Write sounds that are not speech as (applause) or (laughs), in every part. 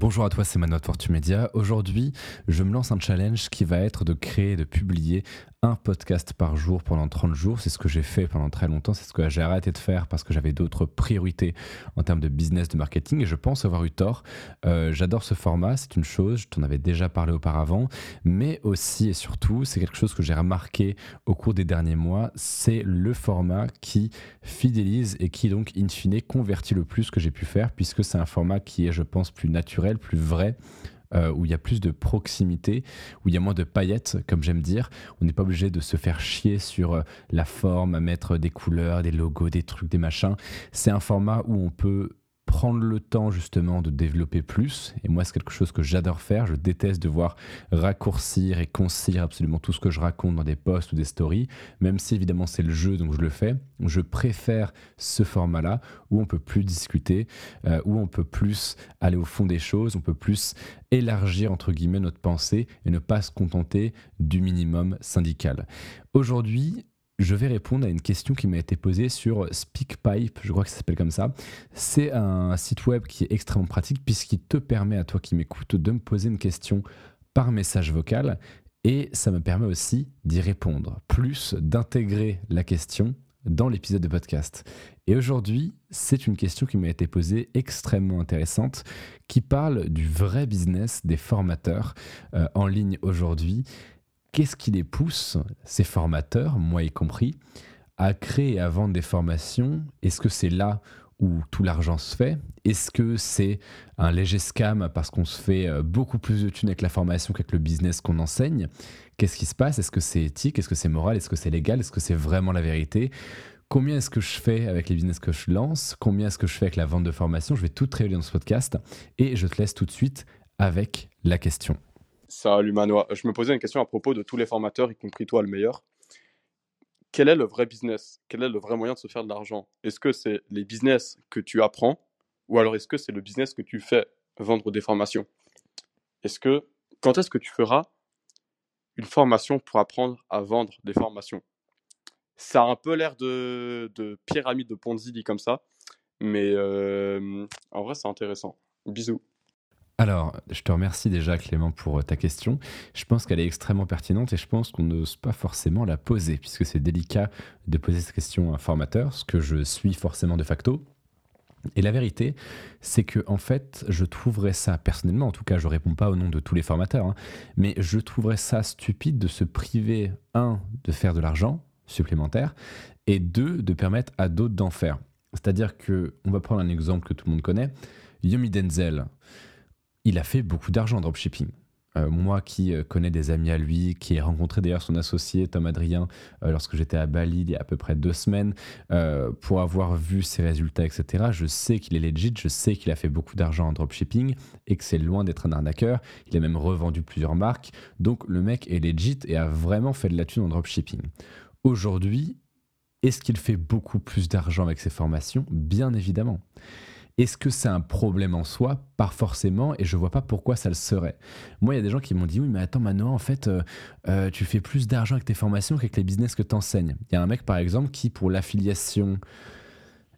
Bonjour à toi, c'est Manotte Fortumedia. Aujourd'hui, je me lance un challenge qui va être de créer, de publier un podcast par jour pendant 30 jours. C'est ce que j'ai fait pendant très longtemps. C'est ce que j'ai arrêté de faire parce que j'avais d'autres priorités en termes de business, de marketing. Et je pense avoir eu tort. Euh, j'adore ce format. C'est une chose. Je t'en avais déjà parlé auparavant. Mais aussi et surtout, c'est quelque chose que j'ai remarqué au cours des derniers mois. C'est le format qui fidélise et qui donc, in fine, convertit le plus que j'ai pu faire puisque c'est un format qui est, je pense, plus naturel, plus vrai euh, où il y a plus de proximité, où il y a moins de paillettes, comme j'aime dire. On n'est pas obligé de se faire chier sur euh, la forme, à mettre des couleurs, des logos, des trucs, des machins. C'est un format où on peut prendre le temps justement de développer plus. Et moi, c'est quelque chose que j'adore faire. Je déteste devoir raccourcir et concire absolument tout ce que je raconte dans des posts ou des stories, même si évidemment c'est le jeu, donc je le fais. Je préfère ce format-là où on peut plus discuter, euh, où on peut plus aller au fond des choses, on peut plus élargir entre guillemets notre pensée et ne pas se contenter du minimum syndical. Aujourd'hui, je vais répondre à une question qui m'a été posée sur SpeakPipe, je crois que ça s'appelle comme ça. C'est un site web qui est extrêmement pratique puisqu'il te permet à toi qui m'écoutes de me poser une question par message vocal et ça me permet aussi d'y répondre, plus d'intégrer la question dans l'épisode de podcast. Et aujourd'hui, c'est une question qui m'a été posée extrêmement intéressante, qui parle du vrai business des formateurs euh, en ligne aujourd'hui qu'est-ce qui les pousse, ces formateurs, moi y compris, à créer et à vendre des formations? Est-ce que c'est là où tout l'argent se fait? Est-ce que c'est un léger scam parce qu'on se fait euh, beaucoup plus de thunes avec la formation qu'avec le business qu'on enseigne? Qu'est-ce qui se passe? Est-ce que c'est éthique? Est-ce que c'est moral? Est-ce que c'est légal? Est-ce que c'est vraiment la vérité? Combien est-ce que je fais avec les business que je lance? Combien est-ce que je fais avec la vente de formation Je vais tout révéler dans ce podcast et je te laisse tout de suite avec la question. Salut Manoa. Je me posais une question à propos de tous les formateurs, y compris toi le meilleur. Quel est le vrai business? Quel est le vrai moyen de se faire de l'argent? Est-ce que c'est les business que tu apprends? Ou alors est-ce que c'est le business que tu fais vendre des formations? Est-ce que quand est-ce que tu feras une formation pour apprendre à vendre des formations? Ça a un peu l'air de, pyramide de Ponzi dit comme ça, mais euh, en vrai c'est intéressant. Bisous. Alors, je te remercie déjà Clément pour euh, ta question. Je pense qu'elle est extrêmement pertinente et je pense qu'on n'ose pas forcément la poser puisque c'est délicat de poser cette question à un formateur, ce que je suis forcément de facto. Et la vérité, c'est que en fait, je trouverais ça personnellement, en tout cas, je réponds pas au nom de tous les formateurs, hein, mais je trouverais ça stupide de se priver un de faire de l'argent supplémentaire et deux de permettre à d'autres d'en faire. C'est-à-dire que, on va prendre un exemple que tout le monde connaît, Yomi Denzel il a fait beaucoup d'argent en dropshipping. Euh, moi qui euh, connais des amis à lui, qui ai rencontré d'ailleurs son associé Tom Adrien euh, lorsque j'étais à Bali il y a à peu près deux semaines, pour avoir vu ses résultats, etc., je sais qu'il est legit, je sais qu'il a fait beaucoup d'argent en dropshipping et que c'est loin d'être un arnaqueur. Il a même revendu plusieurs marques. Donc le mec est legit et a vraiment fait de la thune en dropshipping. Aujourd'hui, est-ce qu'il fait beaucoup plus d'argent avec ses formations? Bien évidemment. Est-ce que c'est un problème en soi? Pas forcément, et je vois pas pourquoi ça le serait. Moi, il y a des gens qui m'ont dit Oui, mais attends, maintenant, en fait, euh, euh, tu fais plus d'argent avec tes formations qu'avec les business que tu enseignes. Il y a un mec, par exemple, qui, pour l'affiliation,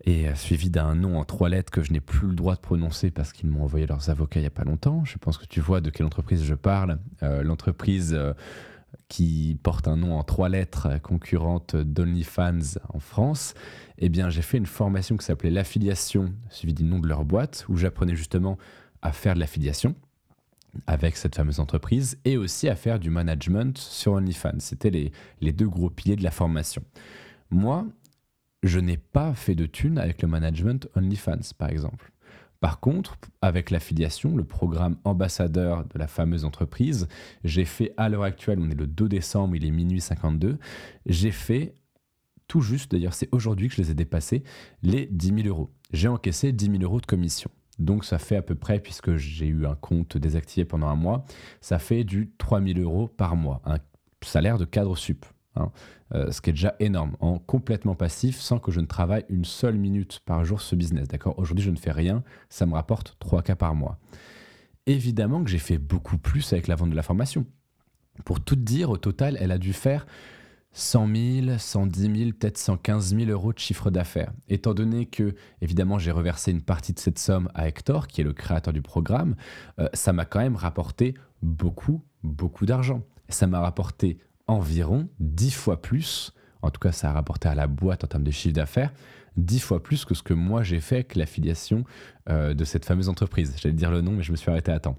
est suivi d'un nom en trois lettres que je n'ai plus le droit de prononcer parce qu'ils m'ont envoyé leurs avocats il n'y a pas longtemps. Je pense que tu vois de quelle entreprise je parle. Euh, l'entreprise qui porte un nom en trois lettres, concurrente d'OnlyFans en France, eh bien, j'ai fait une formation qui s'appelait l'affiliation, suivi du nom de leur boîte, où j'apprenais justement à faire de l'affiliation avec cette fameuse entreprise et aussi à faire du management sur OnlyFans. C'était les, les deux gros piliers de la formation. Moi, je n'ai pas fait de thunes avec le management OnlyFans, par exemple. Par contre, avec l'affiliation, le programme ambassadeur de la fameuse entreprise, j'ai fait à l'heure actuelle, on est le 2 décembre, il est minuit 52, j'ai fait tout juste, d'ailleurs c'est aujourd'hui que je les ai dépassés, les 10 000 euros. J'ai encaissé 10 000 euros de commission. Donc ça fait à peu près, puisque j'ai eu un compte désactivé pendant un mois, ça fait du 3 000 euros par mois, un salaire de cadre sup. Hein. Euh, ce qui est déjà énorme, en complètement passif, sans que je ne travaille une seule minute par jour ce business. D'accord? Aujourd'hui, je ne fais rien, ça me rapporte 3 cas par mois. Évidemment que j'ai fait beaucoup plus avec la vente de la formation. Pour tout dire, au total, elle a dû faire 100 000, 110 000, peut-être 115 000 euros de chiffre d'affaires. Étant donné que, évidemment, j'ai reversé une partie de cette somme à Hector, qui est le créateur du programme, euh, ça m'a quand même rapporté beaucoup, beaucoup d'argent. Ça m'a rapporté environ 10 fois plus, en tout cas ça a rapporté à la boîte en termes de chiffre d'affaires, 10 fois plus que ce que moi j'ai fait avec l'affiliation euh, de cette fameuse entreprise. J'allais dire le nom, mais je me suis arrêté à temps.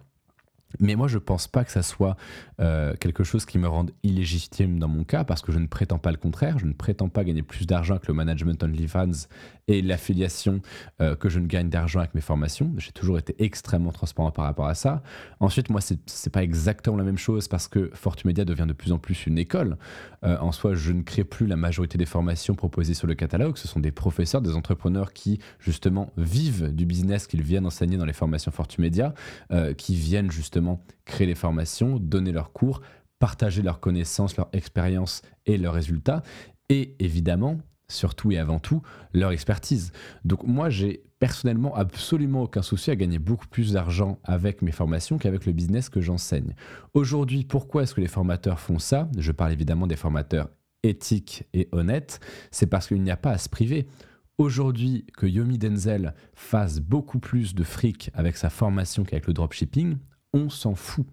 Mais moi, je ne pense pas que ça soit euh, quelque chose qui me rende illégitime dans mon cas, parce que je ne prétends pas le contraire. Je ne prétends pas gagner plus d'argent que le management OnlyFans et l'affiliation euh, que je ne gagne d'argent avec mes formations. J'ai toujours été extrêmement transparent par rapport à ça. Ensuite, moi, ce n'est pas exactement la même chose parce que Fortumedia devient de plus en plus une école. Euh, en soi, je ne crée plus la majorité des formations proposées sur le catalogue. Ce sont des professeurs, des entrepreneurs qui, justement, vivent du business qu'ils viennent enseigner dans les formations Fortumedia, qui viennent justement créer les formations, donner leurs cours, partager leurs connaissances, leurs expériences et leurs résultats, et évidemment, surtout et avant tout, leur expertise. Donc moi, j'ai personnellement absolument aucun souci à gagner beaucoup plus d'argent avec mes formations qu'avec le business que j'enseigne. Aujourd'hui, pourquoi est-ce que les formateurs font ça? Je parle évidemment des formateurs éthiques et honnêtes, c'est parce qu'il n'y a pas à se priver. Aujourd'hui, que Yomi Denzel fasse beaucoup plus de fric avec sa formation qu'avec le dropshipping, on s'en fout.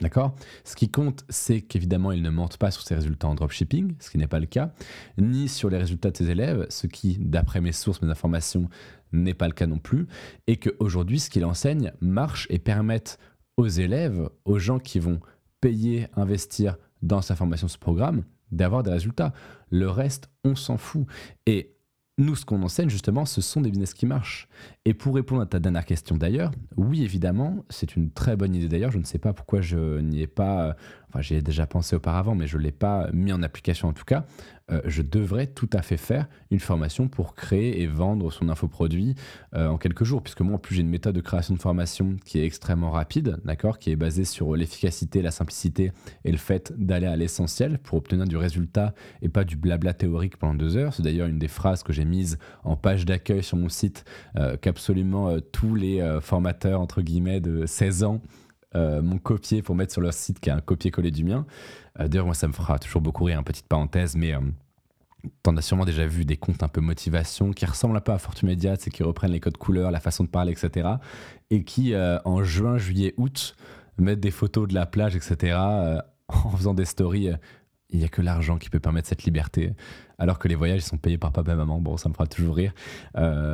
D'accord? Ce qui compte, c'est qu'évidemment, il ne mente pas sur ses résultats en dropshipping, ce qui n'est pas le cas, ni sur les résultats de ses élèves, ce qui, d'après mes sources, mes informations, n'est pas le cas non plus, et qu'aujourd'hui, ce qu'il enseigne marche et permette aux élèves, aux gens qui vont payer, investir dans sa formation, ce programme, d'avoir des résultats. Le reste, on s'en fout. Et nous, ce qu'on enseigne justement, ce sont des business qui marchent. Et pour répondre à ta dernière question d'ailleurs, oui, évidemment, c'est une très bonne idée d'ailleurs. Je ne sais pas pourquoi je n'y ai pas, j'y ai déjà pensé auparavant, mais je ne l'ai pas mis en application en tout cas. Euh, je devrais tout à fait faire une formation pour créer et vendre son infoproduit euh, en quelques jours, puisque moi, en plus, j'ai une méthode de création de formation qui est extrêmement rapide, d'accord, qui est basée sur l'efficacité, la simplicité et le fait d'aller à l'essentiel pour obtenir du résultat et pas du blabla théorique pendant deux heures. C'est d'ailleurs une des phrases que j'ai mise en page d'accueil sur mon site, euh, qu'absolument tous les formateurs, entre guillemets, de 16 ans m'ont copié pour mettre sur leur site qui est un copier-coller du mien. Euh, d'ailleurs, moi, ça me fera toujours beaucoup rire, une petite parenthèse, mais euh, T'en as sûrement déjà vu des comptes un peu motivation qui ressemblent un peu à Fortumedia, c'est qui reprennent les codes couleurs, la façon de parler, etc. Et qui, euh, en juin, juillet, août, mettent des photos de la plage, etc. (laughs) en faisant des stories. Il n'y a que l'argent qui peut permettre cette liberté. Alors que les voyages sont payés par papa et maman. Bon, ça me fera toujours rire.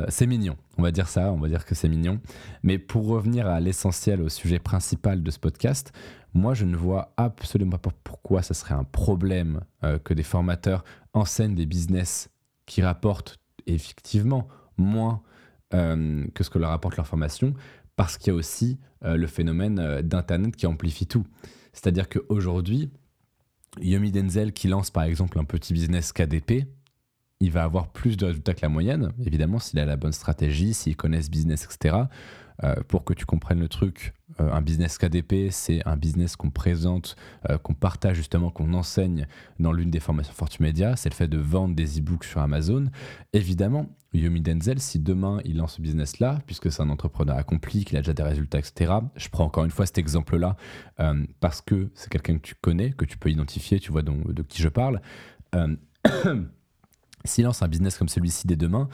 c'est mignon. On va dire ça, on va dire que c'est mignon. Mais pour revenir à l'essentiel, au sujet principal de ce podcast, moi, je ne vois absolument pas pourquoi ça serait un problème euh, que des formateurs enseignent des business qui rapportent effectivement moins euh, que ce que leur apporte leur formation, parce qu'il y a aussi euh, le phénomène d'Internet qui amplifie tout. C'est-à-dire qu'aujourd'hui, Yomi Denzel qui lance par exemple un petit business KDP, il va avoir plus de résultats que la moyenne, évidemment, s'il a la bonne stratégie, s'il connaît ce business, etc. Euh, pour que tu comprennes le truc, euh, un business KDP, c'est un business qu'on présente, euh, qu'on partage justement, qu'on enseigne dans l'une des formations Fortumedia. C'est le fait de vendre des e-books sur Amazon. Évidemment, Yomi Denzel, si demain il lance ce business-là, puisque c'est un entrepreneur accompli, qu'il a déjà des résultats, etc., je prends encore une fois cet exemple-là parce que c'est quelqu'un que tu connais, que tu peux identifier, tu vois donc, de qui je parle. (coughs) S'il lance un business comme celui-ci dès demain,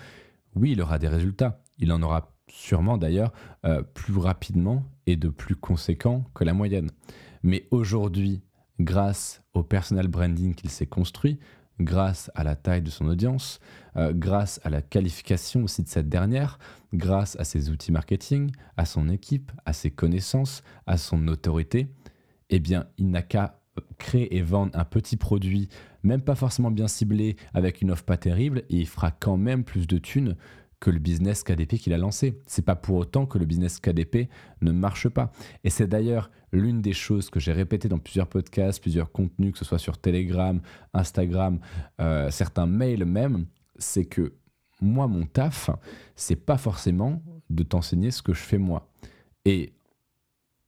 oui, il aura des résultats. Il en aura sûrement d'ailleurs euh, plus rapidement et de plus conséquent que la moyenne. Mais aujourd'hui, grâce au personal branding qu'il s'est construit, grâce à la taille de son audience, euh, grâce à la qualification aussi de cette dernière, grâce à ses outils marketing, à son équipe, à ses connaissances, à son autorité, eh bien, il n'a qu'à créer et vendre un petit produit, même pas forcément bien ciblé, avec une offre pas terrible, et il fera quand même plus de thunes que le business KDP qu'il a lancé. C'est pas pour autant que le business KDP ne marche pas. Et c'est d'ailleurs l'une des choses que j'ai répétées dans plusieurs podcasts, plusieurs contenus, que ce soit sur Telegram, Instagram, euh, certains mails même, c'est que moi, mon taf, c'est pas forcément de t'enseigner ce que je fais moi. Et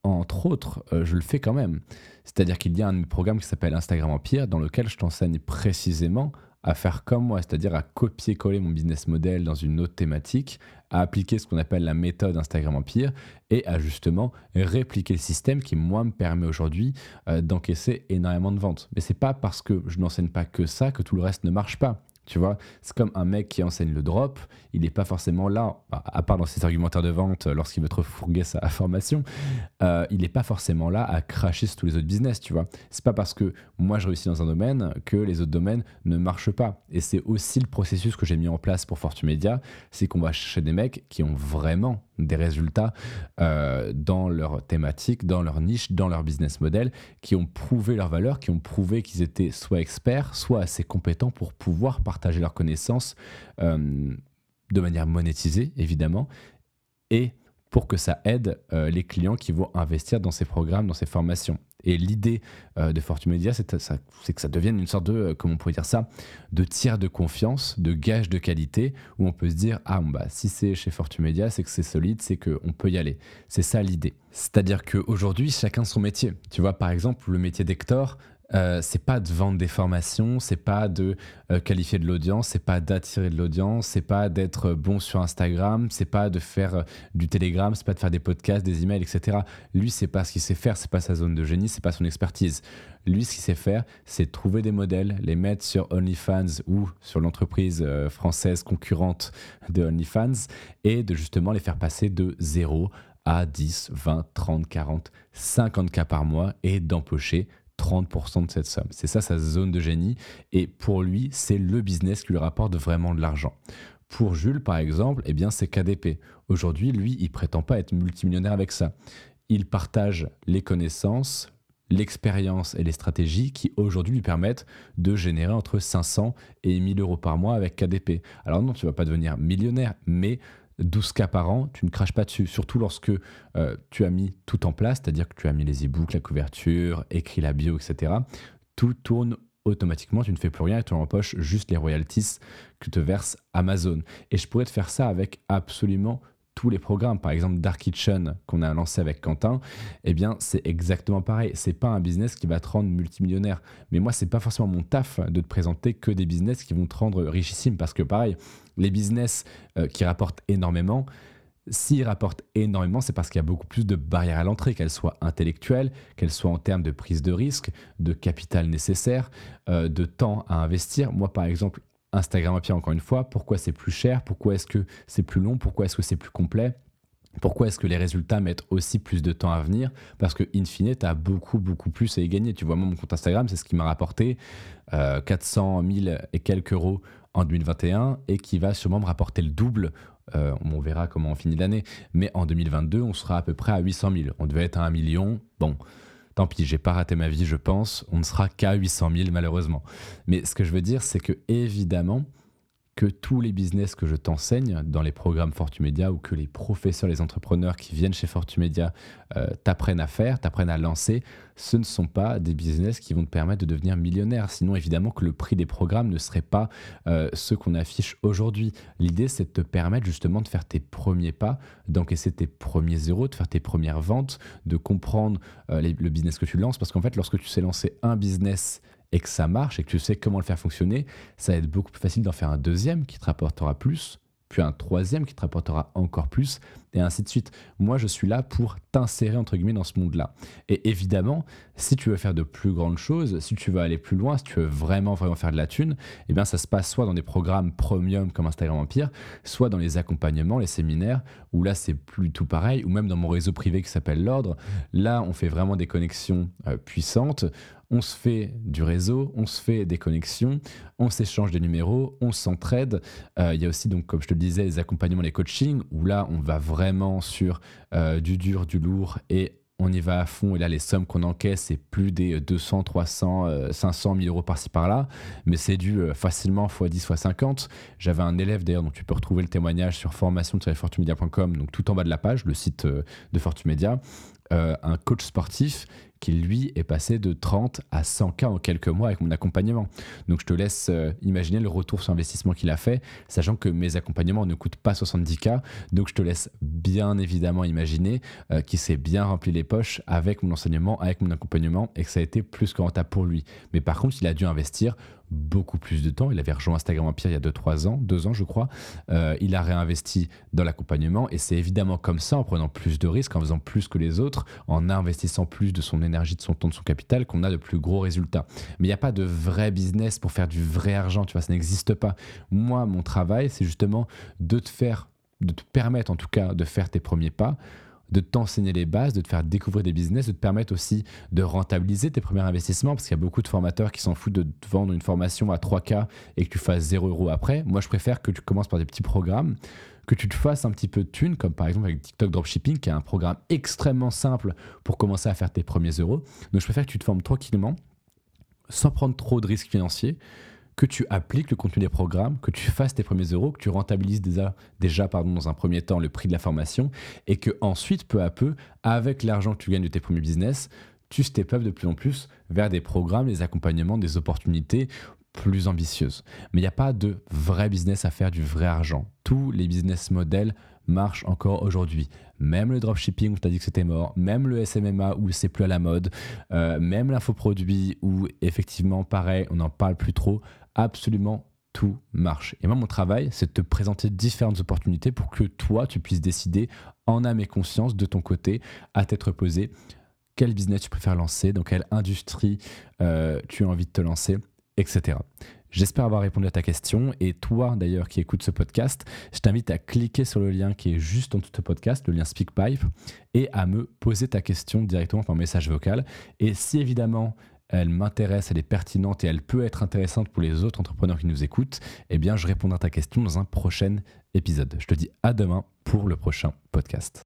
entre autres, euh, je le fais quand même. C'est-à-dire qu'il y a un programme qui s'appelle Instagram Empire dans lequel je t'enseigne précisément à faire comme moi, c'est-à-dire à copier-coller mon business model dans une autre thématique, à appliquer ce qu'on appelle la méthode Instagram Empire et à justement répliquer le système qui, moi, me permet aujourd'hui euh, d'encaisser énormément de ventes. Mais c'est pas parce que je n'enseigne pas que ça que tout le reste ne marche pas. Tu vois, c'est comme un mec qui enseigne le drop, il n'est pas forcément là, bah, à part dans ses argumentaires de vente euh, lorsqu'il veut te refourguer sa (laughs) formation, euh, il n'est pas forcément là à cracher sur tous les autres business, tu vois. C'est pas parce que moi je réussis dans un domaine que les autres domaines ne marchent pas. Et c'est aussi le processus que j'ai mis en place pour Fortune Media, c'est qu'on va chercher des mecs qui ont vraiment des résultats euh, dans leur thématique, dans leur niche, dans leur business model, qui ont prouvé leur valeur, qui ont prouvé qu'ils étaient soit experts, soit assez compétents pour pouvoir partager leurs connaissances euh, de manière monétisée, évidemment, et pour que ça aide euh, les clients qui vont investir dans ces programmes, dans ces formations. Et l'idée euh, de Fortune Media, c'est que ça devienne une sorte de, euh, comment on pourrait dire ça, de tiers de confiance, de gage de qualité, où on peut se dire, ah bah, si c'est chez Fortune Media, c'est que c'est solide, c'est qu'on peut y aller. C'est ça l'idée. C'est-à-dire qu'aujourd'hui, chacun son métier. Tu vois, par exemple, le métier d'Hector, euh, c'est pas de vendre des formations, c'est pas de euh, qualifier de l'audience, c'est pas d'attirer de l'audience, c'est pas d'être bon sur Instagram, c'est pas de faire euh, du Telegram, c'est pas de faire des podcasts, des emails, etc. Lui, c'est pas ce qu'il sait faire, c'est pas sa zone de génie, c'est pas son expertise. Lui, ce qu'il sait faire, c'est trouver des modèles, les mettre sur OnlyFans ou sur l'entreprise française concurrente de OnlyFans et de justement les faire passer de 0 à 10, 20, 30, 40, 50 cas par mois et d'empocher 30% de cette somme. C'est ça sa zone de génie. Et pour lui, c'est le business qui lui rapporte vraiment de l'argent. Pour Jules, par exemple, eh bien, c'est KDP. Aujourd'hui, lui, il prétend pas être multimillionnaire avec ça. Il partage les connaissances, l'expérience et les stratégies qui aujourd'hui lui permettent de générer entre 500 et 1000 euros par mois avec KDP. Alors non, tu vas pas devenir millionnaire, mais 12 cas par an, tu ne craches pas dessus. Surtout lorsque euh, tu as mis tout en place, c'est-à-dire que tu as mis les e-books, la couverture, écrit la bio, etc. Tout tourne automatiquement, tu ne fais plus rien et tu empoches juste les royalties que te verse Amazon. Et je pourrais te faire ça avec absolument tous les programmes. Par exemple, Dark Kitchen qu'on a lancé avec Quentin, eh bien, c'est exactement pareil. C'est pas un business qui va te rendre multimillionnaire. Mais moi, c'est pas forcément mon taf de te présenter que des business qui vont te rendre richissime parce que pareil, les business euh, qui rapportent énormément, s'ils rapportent énormément, c'est parce qu'il y a beaucoup plus de barrières à l'entrée, qu'elles soient intellectuelles, qu'elles soient en termes de prise de risque, de capital nécessaire, euh, de temps à investir. Moi, par exemple, Instagram à encore une fois, pourquoi c'est plus cher, pourquoi est-ce que c'est plus long, pourquoi est-ce que c'est plus complet? Pourquoi est-ce que les résultats mettent aussi plus de temps à venir? Parce que, in fine, tu as beaucoup, beaucoup plus à y gagner. Tu vois, moi, mon compte Instagram, c'est ce qui m'a rapporté 400 euh, 000 et quelques euros en 2021 et qui va sûrement me rapporter le double. Euh, on verra comment on finit l'année. Mais en 2022, on sera à peu près à 800 000. On devait être à 1 million. Bon, tant pis, j'ai pas raté ma vie, je pense. On ne sera qu'à 800 000, malheureusement. Mais ce que je veux dire, c'est que évidemment, que tous les business que je t'enseigne dans les programmes Fortumedia ou que les professeurs, les entrepreneurs qui viennent chez Fortumedia euh, t'apprennent à faire, t'apprennent à lancer, ce ne sont pas des business qui vont te permettre de devenir millionnaire. Sinon, évidemment, que le prix des programmes ne serait pas euh, ce qu'on affiche aujourd'hui. L'idée, c'est de te permettre justement de faire tes premiers pas, d'encaisser tes premiers zéros, de faire tes premières ventes, de comprendre euh, le business que tu lances. Parce qu'en fait, lorsque tu sais lancer un business et que ça marche et que tu sais comment le faire fonctionner, ça va être beaucoup plus facile d'en faire un deuxième qui te rapportera plus, puis un troisième qui te rapportera encore plus, et ainsi de suite. Moi, je suis là pour t'insérer, entre guillemets, dans ce monde-là. Et évidemment, si tu veux faire de plus grandes choses, si tu veux aller plus loin, si tu veux vraiment, vraiment faire de la thune, eh bien, ça se passe soit dans des programmes premium comme Instagram Empire, soit dans les accompagnements, les séminaires, où là, c'est plus tout pareil, ou même dans mon réseau privé qui s'appelle l'Ordre. Là, on fait vraiment des connexions euh, puissantes on se fait du réseau, on se fait des connexions, on s'échange des numéros, on s'entraide. Euh, il y a aussi, donc, comme je te le disais, les accompagnements, les coachings, où là, on va vraiment sur euh, du dur, du lourd et on y va à fond. Et là, les sommes qu'on encaisse, c'est plus des 200, 300, 500 000 euros par-ci par-là. Mais c'est dû euh, facilement x 10, x 50. J'avais un élève d'ailleurs, dont tu peux retrouver le témoignage sur formation-fortumedia.com, donc tout en bas de la page, le site de Fortumedia. un coach sportif qui lui est passé de 30 à 100 k en quelques mois avec mon accompagnement. Donc je te laisse euh, imaginer le retour sur investissement qu'il a fait, sachant que mes accompagnements ne coûtent pas 70 k. Donc je te laisse bien évidemment imaginer euh, qu'il s'est bien rempli les poches avec mon enseignement, avec mon accompagnement et que ça a été plus que rentable pour lui. Mais par contre, il a dû investir beaucoup plus de temps. Il avait rejoint Instagram Empire il y a 2-3 ans, 2 ans je crois. Euh, il a réinvesti dans l'accompagnement et c'est évidemment comme ça, en prenant plus de risques, en faisant plus que les autres, en investissant plus de son énergie, de son temps, de son capital, qu'on a de plus gros résultats. Mais il n'y a pas de vrai business pour faire du vrai argent, tu vois, ça n'existe pas. Moi, mon travail, c'est justement de te faire, de te permettre en tout cas de faire tes premiers pas de t'enseigner les bases, de te faire découvrir des business, de te permettre aussi de rentabiliser tes premiers investissements, parce qu'il y a beaucoup de formateurs qui s'en foutent de te vendre une formation à 3K et que tu fasses 0 euros après. Moi, je préfère que tu commences par des petits programmes, que tu te fasses un petit peu de thunes, comme par exemple avec TikTok Dropshipping, qui est un programme extrêmement simple pour commencer à faire tes premiers euros. Donc, je préfère que tu te formes tranquillement, sans prendre trop de risques financiers, que tu appliques le contenu des programmes, que tu fasses tes premiers euros, que tu rentabilises déjà, déjà pardon, dans un premier temps le prix de la formation et que ensuite, peu à peu, avec l'argent que tu gagnes de tes premiers business, tu step up de plus en plus vers des programmes, des accompagnements, des opportunités plus ambitieuses. Mais il n'y a pas de vrai business à faire du vrai argent. Tous les business models marchent encore aujourd'hui. Même le dropshipping où tu as dit que c'était mort, même le SMMA où c'est plus à la mode, euh, même l'infoproduit où effectivement pareil, on n'en parle plus trop absolument tout marche. Et moi, mon travail, c'est de te présenter différentes opportunités pour que toi, tu puisses décider en âme et conscience de ton côté, à t'être posé, quel business tu préfères lancer, dans quelle industrie euh, tu as envie de te lancer, etc. J'espère avoir répondu à ta question. Et toi, d'ailleurs, qui écoutes ce podcast, je t'invite à cliquer sur le lien qui est juste en dessous de ce podcast, le lien SpeakPipe, et à me poser ta question directement par message vocal. Et si évidemment, elle m'intéresse, elle est pertinente et elle peut être intéressante pour les autres entrepreneurs qui nous écoutent, eh bien, je répondrai à ta question dans un prochain épisode. Je te dis à demain pour le prochain podcast.